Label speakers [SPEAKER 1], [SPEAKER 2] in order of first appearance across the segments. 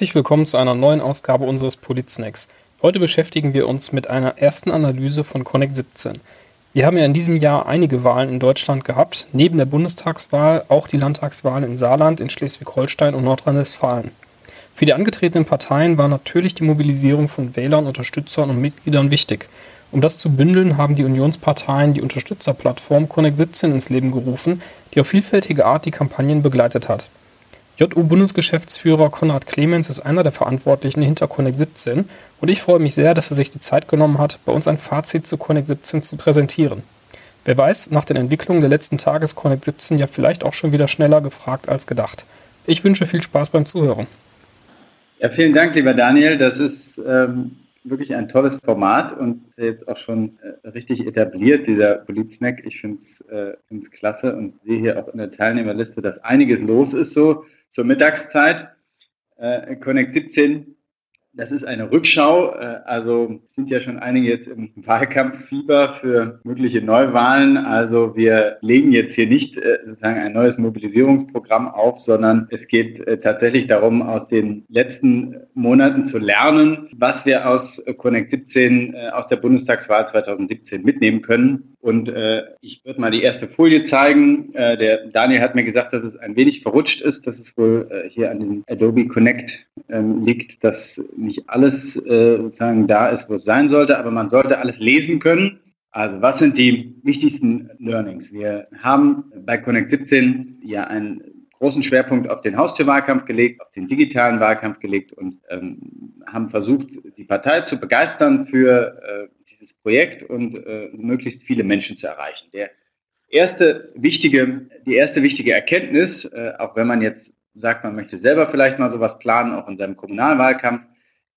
[SPEAKER 1] Herzlich willkommen zu einer neuen Ausgabe unseres Politsnacks. Heute beschäftigen wir uns mit einer ersten Analyse von Connect 17. Wir haben ja in diesem Jahr einige Wahlen in Deutschland gehabt, neben der Bundestagswahl auch die Landtagswahlen in Saarland, in Schleswig-Holstein und Nordrhein-Westfalen. Für die angetretenen Parteien war natürlich die Mobilisierung von Wählern, Unterstützern und Mitgliedern wichtig. Um das zu bündeln, haben die Unionsparteien die Unterstützerplattform Connect 17 ins Leben gerufen, die auf vielfältige Art die Kampagnen begleitet hat. JU-Bundesgeschäftsführer Konrad Clemens ist einer der Verantwortlichen hinter Connect 17 und ich freue mich sehr, dass er sich die Zeit genommen hat, bei uns ein Fazit zu Connect 17 zu präsentieren. Wer weiß, nach den Entwicklungen der letzten Tage ist Connect 17 ja vielleicht auch schon wieder schneller gefragt als gedacht. Ich wünsche viel Spaß beim Zuhören.
[SPEAKER 2] Ja, vielen Dank, lieber Daniel. Das ist ähm, wirklich ein tolles Format und jetzt auch schon äh, richtig etabliert, dieser Politsnack. Ich finde es äh, klasse und sehe hier auch in der Teilnehmerliste, dass einiges los ist so zur Mittagszeit. Äh, Connect 17 das ist eine Rückschau. Äh, also sind ja schon einige jetzt im Wahlkampffieber für mögliche Neuwahlen. Also wir legen jetzt hier nicht äh, sozusagen ein neues Mobilisierungsprogramm auf, sondern es geht äh, tatsächlich darum, aus den letzten Monaten zu lernen, was wir aus Connect 17, aus der Bundestagswahl 2017 mitnehmen können. Und ich würde mal die erste Folie zeigen. der Daniel hat mir gesagt, dass es ein wenig verrutscht ist, dass es wohl hier an diesem Adobe Connect ähm, liegt, dass nicht alles äh, sozusagen da ist, wo es sein sollte, aber man sollte alles lesen können. Also was sind die wichtigsten Learnings? Wir haben bei Connect 17 ja einen großen Schwerpunkt auf den Haustürwahlkampf gelegt, auf den digitalen Wahlkampf gelegt und ähm, haben versucht, die Partei zu begeistern für äh, dieses Projekt und äh, möglichst viele Menschen zu erreichen. Der erste wichtige, die erste wichtige Erkenntnis, äh, auch wenn man jetzt sagt, man möchte selber vielleicht mal sowas planen, auch in seinem Kommunalwahlkampf,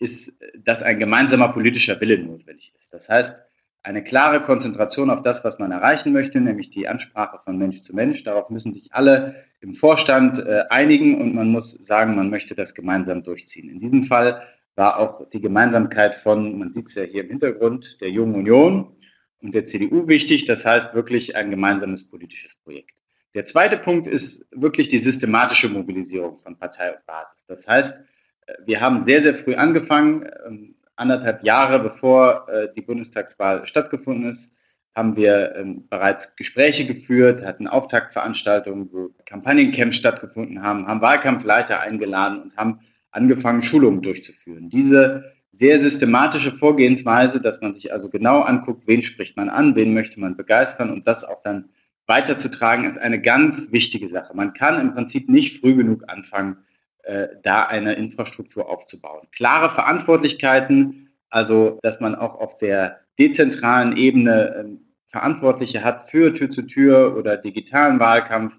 [SPEAKER 2] ist, dass ein gemeinsamer politischer Wille notwendig ist. Das heißt, eine klare Konzentration auf das, was man erreichen möchte, nämlich die Ansprache von Mensch zu Mensch. Darauf müssen sich alle im Vorstand äh, einigen und man muss sagen, man möchte das gemeinsam durchziehen. In diesem Fall war auch die Gemeinsamkeit von, man sieht es ja hier im Hintergrund, der Jungen Union und der CDU wichtig. Das heißt wirklich ein gemeinsames politisches Projekt. Der zweite Punkt ist wirklich die systematische Mobilisierung von Partei und Basis. Das heißt, wir haben sehr, sehr früh angefangen, ähm, anderthalb Jahre bevor äh, die Bundestagswahl stattgefunden ist, haben wir ähm, bereits Gespräche geführt, hatten Auftaktveranstaltungen, wo Kampagnencamps stattgefunden haben, haben Wahlkampfleiter eingeladen und haben angefangen, Schulungen durchzuführen. Diese sehr systematische Vorgehensweise, dass man sich also genau anguckt, wen spricht man an, wen möchte man begeistern und das auch dann weiterzutragen, ist eine ganz wichtige Sache. Man kann im Prinzip nicht früh genug anfangen, äh, da eine Infrastruktur aufzubauen. Klare Verantwortlichkeiten, also dass man auch auf der dezentralen Ebene äh, Verantwortliche hat für Tür-zu-Tür -Tür oder digitalen Wahlkampf.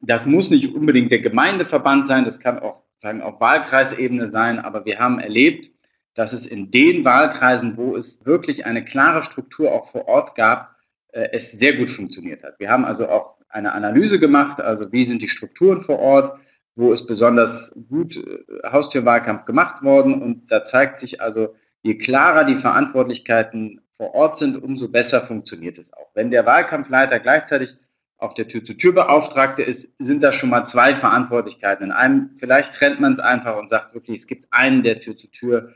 [SPEAKER 2] Das muss nicht unbedingt der Gemeindeverband sein, das kann auch sagen auf Wahlkreisebene sein, aber wir haben erlebt, dass es in den Wahlkreisen, wo es wirklich eine klare Struktur auch vor Ort gab, äh, es sehr gut funktioniert hat. Wir haben also auch eine Analyse gemacht, also wie sind die Strukturen vor Ort, wo ist besonders gut äh, Haustürwahlkampf gemacht worden. Und da zeigt sich also, je klarer die Verantwortlichkeiten vor Ort sind, umso besser funktioniert es auch. Wenn der Wahlkampfleiter gleichzeitig auch der Tür-zu-Tür-Beauftragte ist, sind da schon mal zwei Verantwortlichkeiten. In einem, vielleicht trennt man es einfach und sagt wirklich, es gibt einen, der Tür-zu-Tür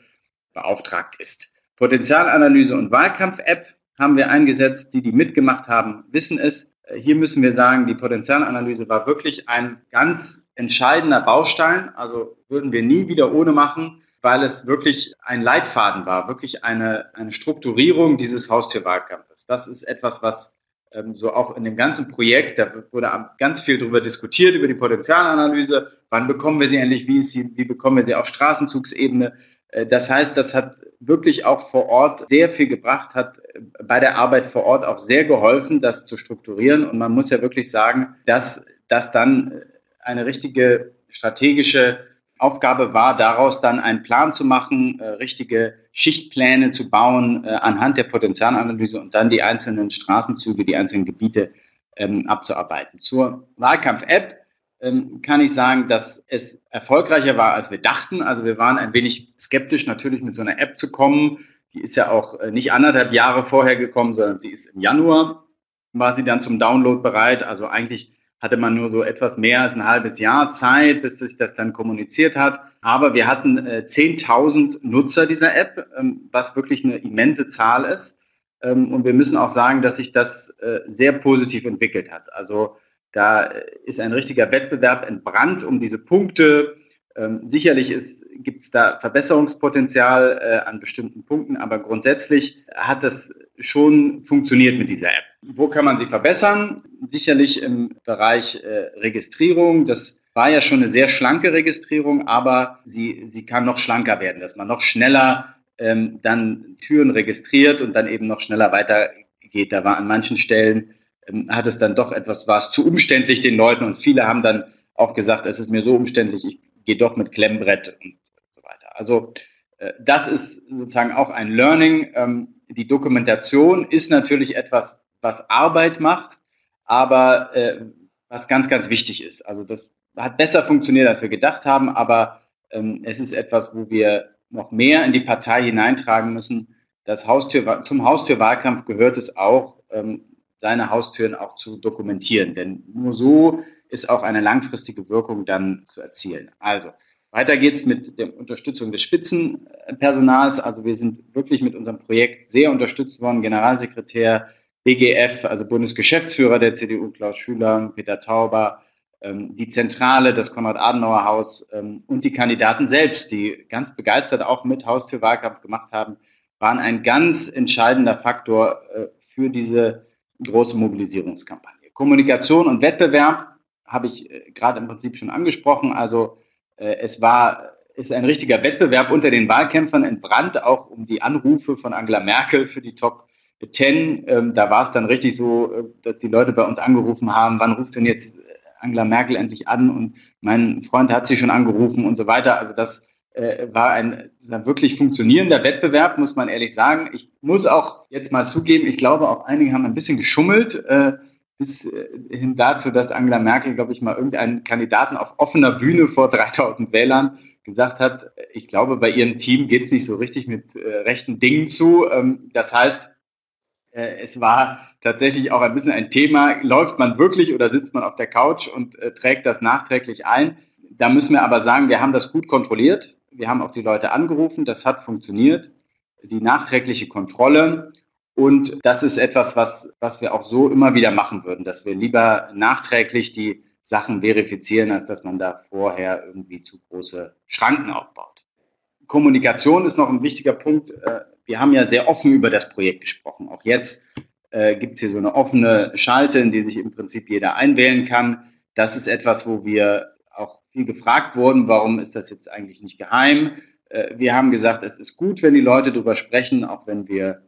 [SPEAKER 2] beauftragt ist. Potenzialanalyse und Wahlkampf-App haben wir eingesetzt. Die, die mitgemacht haben, wissen es. Äh, hier müssen wir sagen, die Potenzialanalyse war wirklich ein ganz entscheidender Baustein. Also würden wir nie wieder ohne machen, weil es wirklich ein Leitfaden war, wirklich eine, eine Strukturierung dieses Haustierwahlkampfes. Das ist etwas, was ähm, so auch in dem ganzen Projekt, da wurde ganz viel darüber diskutiert, über die Potenzialanalyse. Wann bekommen wir sie endlich? Wie, sie, wie bekommen wir sie auf Straßenzugsebene? Äh, das heißt, das hat wirklich auch vor Ort sehr viel gebracht, hat äh, bei der Arbeit vor Ort auch sehr geholfen, das zu strukturieren. Und man muss ja wirklich sagen, dass das dann äh, eine richtige strategische Aufgabe war, daraus dann einen Plan zu machen, äh, richtige Schichtpläne zu bauen äh, anhand der Potenzialanalyse und dann die einzelnen Straßenzüge, die einzelnen Gebiete ähm, abzuarbeiten. Zur Wahlkampf-App ähm, kann ich sagen, dass es erfolgreicher war, als wir dachten. Also wir waren ein wenig skeptisch, natürlich mit so einer App zu kommen. Die ist ja auch äh, nicht anderthalb Jahre vorher gekommen, sondern sie ist im Januar, war sie dann zum Download bereit. Also eigentlich hatte man nur so etwas mehr als ein halbes Jahr Zeit, bis sich das dann kommuniziert hat. Aber wir hatten äh, 10.000 Nutzer dieser App, ähm, was wirklich eine immense Zahl ist. Ähm, und wir müssen auch sagen, dass sich das äh, sehr positiv entwickelt hat. Also da ist ein richtiger Wettbewerb entbrannt um diese Punkte. Ähm, sicherlich gibt es da Verbesserungspotenzial äh, an bestimmten Punkten, aber grundsätzlich hat das schon funktioniert mit dieser App. Wo kann man sie verbessern? Sicherlich im Bereich äh, Registrierung. Das war ja schon eine sehr schlanke Registrierung, aber sie, sie kann noch schlanker werden, dass man noch schneller ähm, dann Türen registriert und dann eben noch schneller weitergeht. Da war an manchen Stellen, ähm, hat es dann doch etwas, war es zu umständlich den Leuten und viele haben dann auch gesagt, es ist mir so umständlich, ich gehe doch mit Klemmbrett und so weiter. Also äh, das ist sozusagen auch ein Learning. Ähm, die Dokumentation ist natürlich etwas, was Arbeit macht, aber äh, was ganz, ganz wichtig ist. Also das hat besser funktioniert, als wir gedacht haben, aber ähm, es ist etwas, wo wir noch mehr in die Partei hineintragen müssen. Das Haustür, zum Haustürwahlkampf gehört es auch, ähm, seine Haustüren auch zu dokumentieren, denn nur so ist auch eine langfristige Wirkung dann zu erzielen. Also weiter geht's mit der Unterstützung des Spitzenpersonals. Also wir sind wirklich mit unserem Projekt sehr unterstützt worden. Generalsekretär BGF, also Bundesgeschäftsführer der CDU, Klaus Schüler, Peter Tauber, ähm, die Zentrale, das Konrad-Adenauer-Haus ähm, und die Kandidaten selbst, die ganz begeistert auch mit Haustürwahlkampf gemacht haben, waren ein ganz entscheidender Faktor äh, für diese große Mobilisierungskampagne. Kommunikation und Wettbewerb habe ich äh, gerade im Prinzip schon angesprochen. Also äh, es war, ist ein richtiger Wettbewerb unter den Wahlkämpfern entbrannt, auch um die Anrufe von Angela Merkel für die Top 10. Ähm, da war es dann richtig so, äh, dass die Leute bei uns angerufen haben, wann ruft denn jetzt Angela Merkel endlich an und mein Freund hat sie schon angerufen und so weiter. Also das war ein wirklich funktionierender Wettbewerb, muss man ehrlich sagen. Ich muss auch jetzt mal zugeben, ich glaube auch einige haben ein bisschen geschummelt. Äh, bis äh, hin dazu, dass Angela Merkel, glaube ich, mal irgendeinen Kandidaten auf offener Bühne vor 3000 Wählern gesagt hat, ich glaube, bei ihrem Team geht es nicht so richtig mit äh, rechten Dingen zu. Ähm, das heißt, äh, es war tatsächlich auch ein bisschen ein Thema, läuft man wirklich oder sitzt man auf der Couch und äh, trägt das nachträglich ein. Da müssen wir aber sagen, wir haben das gut kontrolliert. Wir haben auch die Leute angerufen, das hat funktioniert. Die nachträgliche Kontrolle und das ist etwas, was, was wir auch so immer wieder machen würden, dass wir lieber nachträglich die Sachen verifizieren, als dass man da vorher irgendwie zu große Schranken aufbaut. Kommunikation ist noch ein wichtiger Punkt. Äh, wir haben ja sehr offen über das Projekt gesprochen. Auch jetzt äh, gibt es hier so eine offene Schalte, in die sich im Prinzip jeder einwählen kann. Das ist etwas, wo wir auch viel gefragt wurden, warum ist das jetzt eigentlich nicht geheim? Äh, wir haben gesagt, es ist gut, wenn die Leute darüber sprechen, auch wenn wir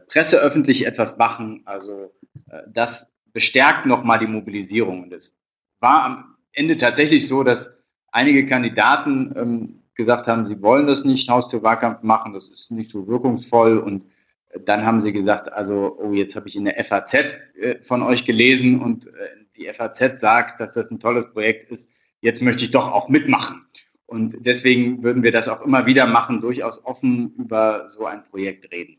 [SPEAKER 2] presseöffentlich etwas machen. Also äh, das bestärkt nochmal die Mobilisierung. Und es war am Ende tatsächlich so, dass einige Kandidaten ähm, gesagt haben, sie wollen das nicht, Haustürwahlkampf machen, das ist nicht so wirkungsvoll. Und äh, dann haben sie gesagt, also, oh, jetzt habe ich in der FAZ äh, von euch gelesen und äh, die FAZ sagt, dass das ein tolles Projekt ist. Jetzt möchte ich doch auch mitmachen. Und deswegen würden wir das auch immer wieder machen, durchaus offen über so ein Projekt reden.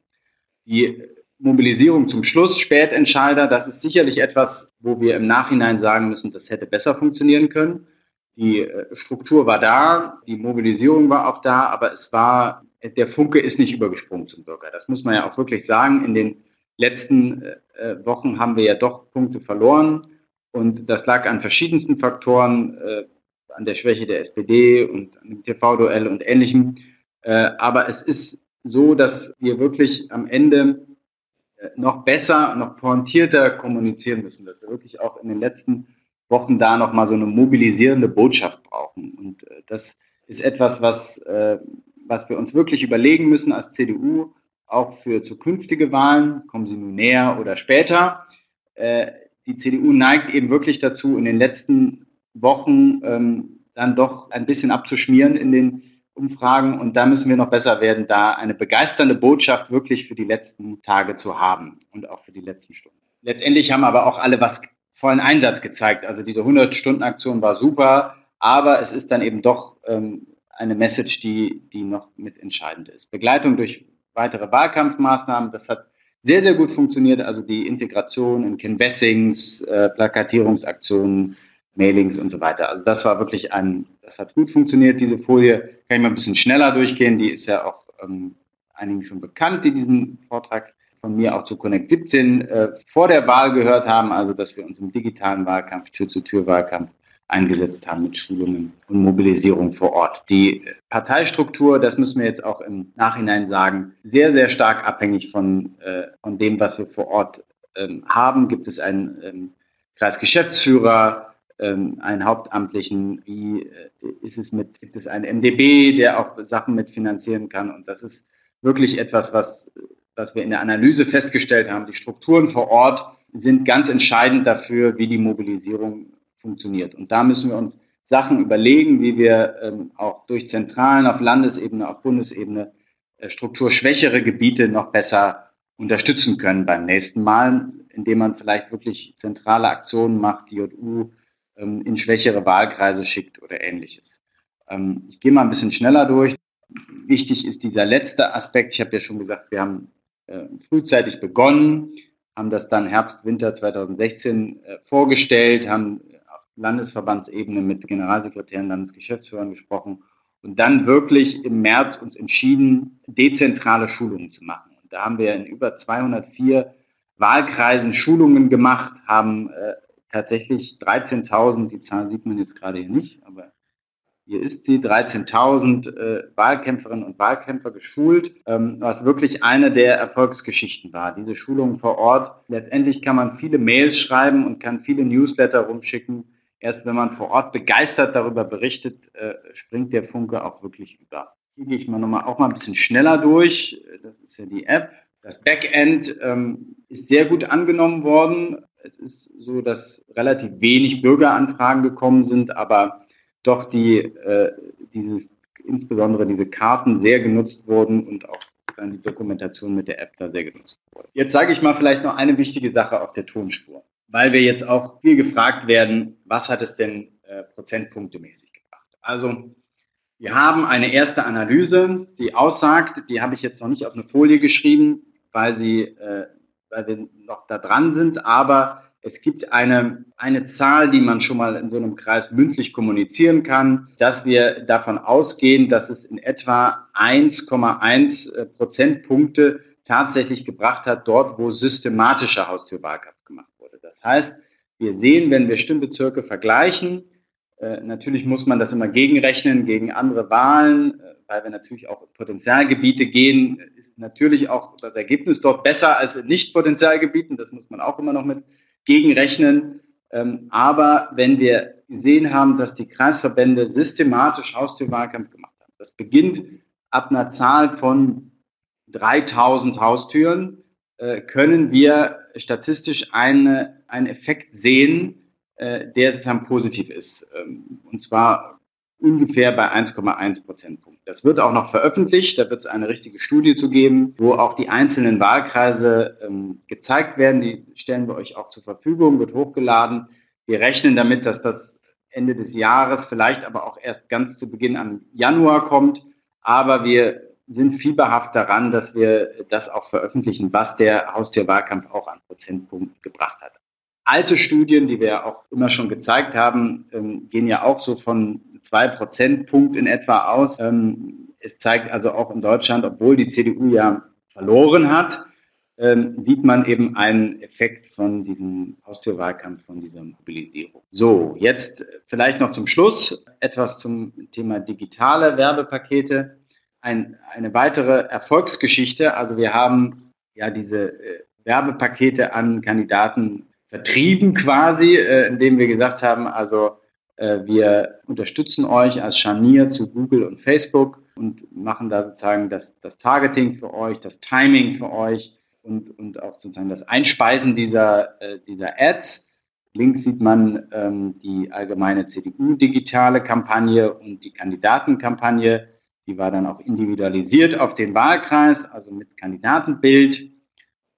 [SPEAKER 2] Die Mobilisierung zum Schluss, Spätentscheider, das ist sicherlich etwas, wo wir im Nachhinein sagen müssen, das hätte besser funktionieren können. Die äh, Struktur war da, die Mobilisierung war auch da, aber es war, der Funke ist nicht übergesprungen zum Bürger. Das muss man ja auch wirklich sagen. In den letzten äh, Wochen haben wir ja doch Punkte verloren und das lag an verschiedensten Faktoren, äh, an der Schwäche der SPD und an dem TV-Duell und ähnlichem. Aber es ist so, dass wir wirklich am Ende äh, noch besser, noch pointierter kommunizieren müssen, dass wir wirklich auch in den letzten Wochen da nochmal so eine mobilisierende Botschaft brauchen. Und äh, das ist etwas, was, äh, was wir uns wirklich überlegen müssen als CDU, auch für zukünftige Wahlen, kommen sie nun näher oder später. Die CDU neigt eben wirklich dazu, in den letzten Wochen ähm, dann doch ein bisschen abzuschmieren in den Umfragen und da müssen wir noch besser werden, da eine begeisternde Botschaft wirklich für die letzten Tage zu haben und auch für die letzten Stunden. Letztendlich haben aber auch alle was vollen Einsatz gezeigt. Also diese 100-Stunden-Aktion war super, aber es ist dann eben doch ähm, eine Message, die, die noch mit entscheidend ist. Begleitung durch weitere Wahlkampfmaßnahmen, das hat sehr, sehr gut funktioniert. Also die Integration in Canvassings, äh, Plakatierungsaktionen, Mailings und so weiter. Also das war wirklich ein, das hat gut funktioniert. Diese Folie kann ich mal ein bisschen schneller durchgehen. Die ist ja auch ähm, einigen schon bekannt, die diesen Vortrag von mir auch zu Connect 17 äh, vor der Wahl gehört haben. Also dass wir uns im digitalen Wahlkampf, Tür-zu-Tür-Wahlkampf eingesetzt haben mit Schulungen und Mobilisierung vor Ort. Die Parteistruktur, das müssen wir jetzt auch im Nachhinein sagen, sehr, sehr stark abhängig von, äh, von dem, was wir vor Ort ähm, haben. Gibt es einen ähm, Kreisgeschäftsführer, ähm, einen Hauptamtlichen, wie äh, ist es mit, gibt es einen MDB, der auch Sachen mitfinanzieren kann. Und das ist wirklich etwas, was, was wir in der Analyse festgestellt haben. Die Strukturen vor Ort sind ganz entscheidend dafür, wie die Mobilisierung funktioniert. Und da müssen wir uns Sachen überlegen, wie wir ähm, auch durch Zentralen auf Landesebene, auf Bundesebene äh, strukturschwächere Gebiete noch besser unterstützen können beim nächsten Mal, indem man vielleicht wirklich zentrale Aktionen macht, JU ähm, in schwächere Wahlkreise schickt oder ähnliches. Ähm, ich gehe mal ein bisschen schneller durch. Wichtig ist dieser letzte Aspekt. Ich habe ja schon gesagt, wir haben äh, frühzeitig begonnen, haben das dann Herbst, Winter 2016 äh, vorgestellt, haben Landesverbandsebene mit Generalsekretären, Landesgeschäftsführern gesprochen und dann wirklich im März uns entschieden, dezentrale Schulungen zu machen. Und da haben wir in über 204 Wahlkreisen Schulungen gemacht, haben äh, tatsächlich 13.000, die Zahl sieht man jetzt gerade hier nicht, aber hier ist sie, 13.000 äh, Wahlkämpferinnen und Wahlkämpfer geschult, ähm, was wirklich eine der Erfolgsgeschichten war. Diese Schulungen vor Ort. Letztendlich kann man viele Mails schreiben und kann viele Newsletter rumschicken Erst wenn man vor Ort begeistert darüber berichtet, äh, springt der Funke auch wirklich über. Hier gehe ich mal nochmal auch mal ein bisschen schneller durch. Das ist ja die App. Das Backend ähm, ist sehr gut angenommen worden. Es ist so, dass relativ wenig Bürgeranfragen gekommen sind, aber doch die, äh, dieses, insbesondere diese Karten sehr genutzt wurden und auch dann die Dokumentation mit der App da sehr genutzt wurde. Jetzt sage ich mal vielleicht noch eine wichtige Sache auf der Tonspur weil wir jetzt auch viel gefragt werden, was hat es denn äh, prozentpunktemäßig gebracht. Also wir haben eine erste Analyse, die aussagt, die habe ich jetzt noch nicht auf eine Folie geschrieben, weil, sie, äh, weil wir noch da dran sind, aber es gibt eine, eine Zahl, die man schon mal in so einem Kreis mündlich kommunizieren kann, dass wir davon ausgehen, dass es in etwa 1,1 äh, Prozentpunkte tatsächlich gebracht hat, dort, wo systematischer Haustürwahlkampf gemacht das heißt, wir sehen, wenn wir Stimmbezirke vergleichen, äh, natürlich muss man das immer gegenrechnen gegen andere Wahlen, weil wir natürlich auch in Potenzialgebiete gehen, ist natürlich auch das Ergebnis dort besser als in Nicht-Potenzialgebieten. Das muss man auch immer noch mit gegenrechnen. Ähm, aber wenn wir gesehen haben, dass die Kreisverbände systematisch Haustürwahlkampf gemacht haben, das beginnt ab einer Zahl von 3000 Haustüren, äh, können wir statistisch eine, einen Effekt sehen, äh, der dann positiv ist. Ähm, und zwar ungefähr bei 1,1 Prozentpunkt. Das wird auch noch veröffentlicht, da wird es eine richtige Studie zu geben, wo auch die einzelnen Wahlkreise ähm, gezeigt werden. Die stellen wir euch auch zur Verfügung, wird hochgeladen. Wir rechnen damit, dass das Ende des Jahres, vielleicht aber auch erst ganz zu Beginn am Januar kommt. Aber wir sind fieberhaft daran, dass wir das auch veröffentlichen, was der Haustierwahlkampf auch an Prozentpunkten gebracht hat. Alte Studien, die wir auch immer schon gezeigt haben, ähm, gehen ja auch so von zwei Prozentpunkt in etwa aus. Ähm, es zeigt also auch in Deutschland, obwohl die CDU ja verloren hat, ähm, sieht man eben einen Effekt von diesem Haustürwahlkampf, von dieser Mobilisierung. So, jetzt vielleicht noch zum Schluss etwas zum Thema digitale Werbepakete ein, eine weitere Erfolgsgeschichte. Also wir haben ja diese äh, Werbepakete an Kandidaten vertrieben quasi, äh, indem wir gesagt haben, also äh, wir unterstützen euch als Scharnier zu Google und Facebook und machen da sozusagen das, das Targeting für euch, das Timing für euch und, und auch sozusagen das Einspeisen dieser, äh, dieser Ads. Links sieht man ähm, die allgemeine CDU-digitale Kampagne und die Kandidatenkampagne die war dann auch individualisiert auf den Wahlkreis, also mit Kandidatenbild.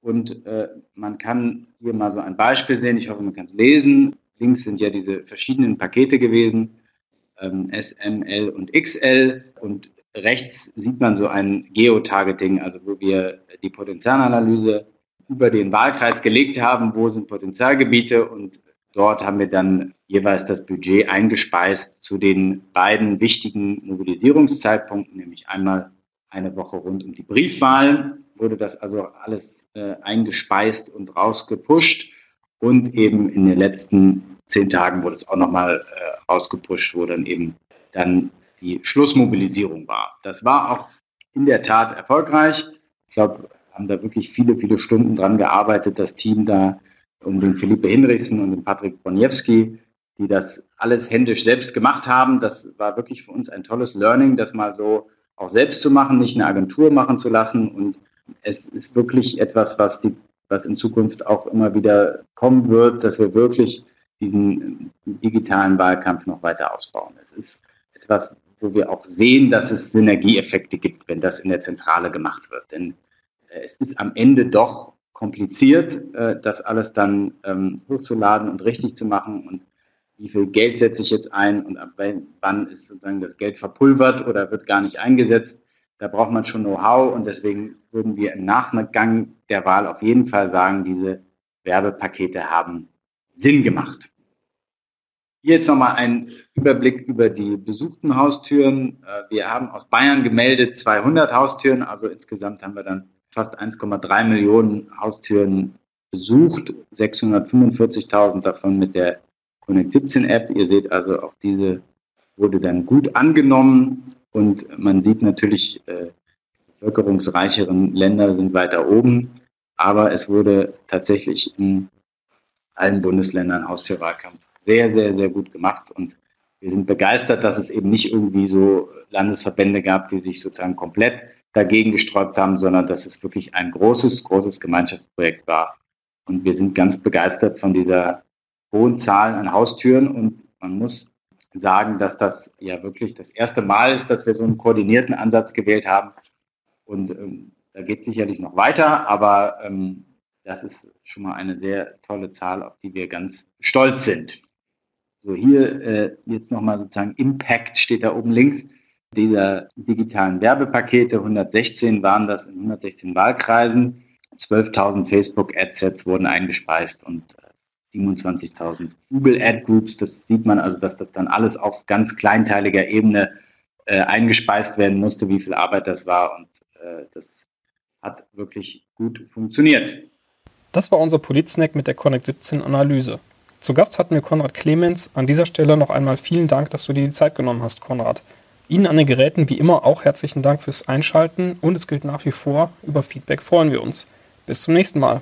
[SPEAKER 2] Und äh, man kann hier mal so ein Beispiel sehen. Ich hoffe, man kann es lesen. Links sind ja diese verschiedenen Pakete gewesen, ähm, S, M, L und XL. Und rechts sieht man so ein Geotargeting, also wo wir die Potenzialanalyse über den Wahlkreis gelegt haben, wo sind Potenzialgebiete und dort haben wir dann jeweils das Budget eingespeist zu den beiden wichtigen Mobilisierungszeitpunkten, nämlich einmal eine Woche rund um die Briefwahl, wurde das also alles äh, eingespeist und rausgepusht und eben in den letzten zehn Tagen wurde es auch nochmal äh, rausgepusht, wo dann eben dann die Schlussmobilisierung war. Das war auch in der Tat erfolgreich. Ich glaube, haben da wirklich viele, viele Stunden dran gearbeitet, das Team da um den Philippe Hinrichsen und den Patrick Boniewski, die das alles händisch selbst gemacht haben. Das war wirklich für uns ein tolles Learning, das mal so auch selbst zu machen, nicht eine Agentur machen zu lassen. Und es ist wirklich etwas, was, die, was in Zukunft auch immer wieder kommen wird, dass wir wirklich diesen digitalen Wahlkampf noch weiter ausbauen. Es ist etwas, wo wir auch sehen, dass es Synergieeffekte gibt, wenn das in der Zentrale gemacht wird. Denn äh, es ist am Ende doch kompliziert, äh, das alles dann ähm, hochzuladen und richtig zu machen und wie viel Geld setze ich jetzt ein und ab wann ist sozusagen das Geld verpulvert oder wird gar nicht eingesetzt. Da braucht man schon Know-how und deswegen würden wir im Nachgang der Wahl auf jeden Fall sagen, diese Werbepakete haben Sinn gemacht. Hier jetzt nochmal ein Überblick über die besuchten Haustüren. Äh, wir haben aus Bayern gemeldet 200 Haustüren, also insgesamt haben wir dann fast 1,3 Millionen Haustüren besucht, 645.000 davon mit der Connect 17 App. Ihr seht also, auch diese wurde dann gut angenommen und man sieht natürlich, äh, bevölkerungsreicheren Länder sind weiter oben, aber es wurde tatsächlich in allen Bundesländern Haustürwahlkampf sehr, sehr, sehr gut gemacht und wir sind begeistert, dass es eben nicht irgendwie so Landesverbände gab, die sich sozusagen komplett dagegen gesträubt haben, sondern dass es wirklich ein großes, großes Gemeinschaftsprojekt war. Und wir sind ganz begeistert von dieser hohen Zahl an Haustüren und man muss sagen, dass das ja wirklich das erste Mal ist, dass wir so einen koordinierten Ansatz gewählt haben. Und ähm, da geht es sicherlich noch weiter, aber ähm, das ist schon mal eine sehr tolle Zahl, auf die wir ganz stolz sind. So, hier äh, jetzt nochmal sozusagen Impact steht da oben links dieser digitalen Werbepakete. 116 waren das in 116 Wahlkreisen. 12.000 Facebook-Ad-Sets wurden eingespeist und 27.000 äh, Google Ad Groups. Das sieht man also, dass das dann alles auf ganz kleinteiliger Ebene äh, eingespeist werden musste, wie viel Arbeit das war. Und äh, das hat wirklich gut funktioniert.
[SPEAKER 1] Das war unser Politsnack mit der Connect 17 Analyse. Zu Gast hatten wir Konrad Clemens. An dieser Stelle noch einmal vielen Dank, dass du dir die Zeit genommen hast, Konrad. Ihnen an den Geräten wie immer auch herzlichen Dank fürs Einschalten und es gilt nach wie vor, über Feedback freuen wir uns. Bis zum nächsten Mal.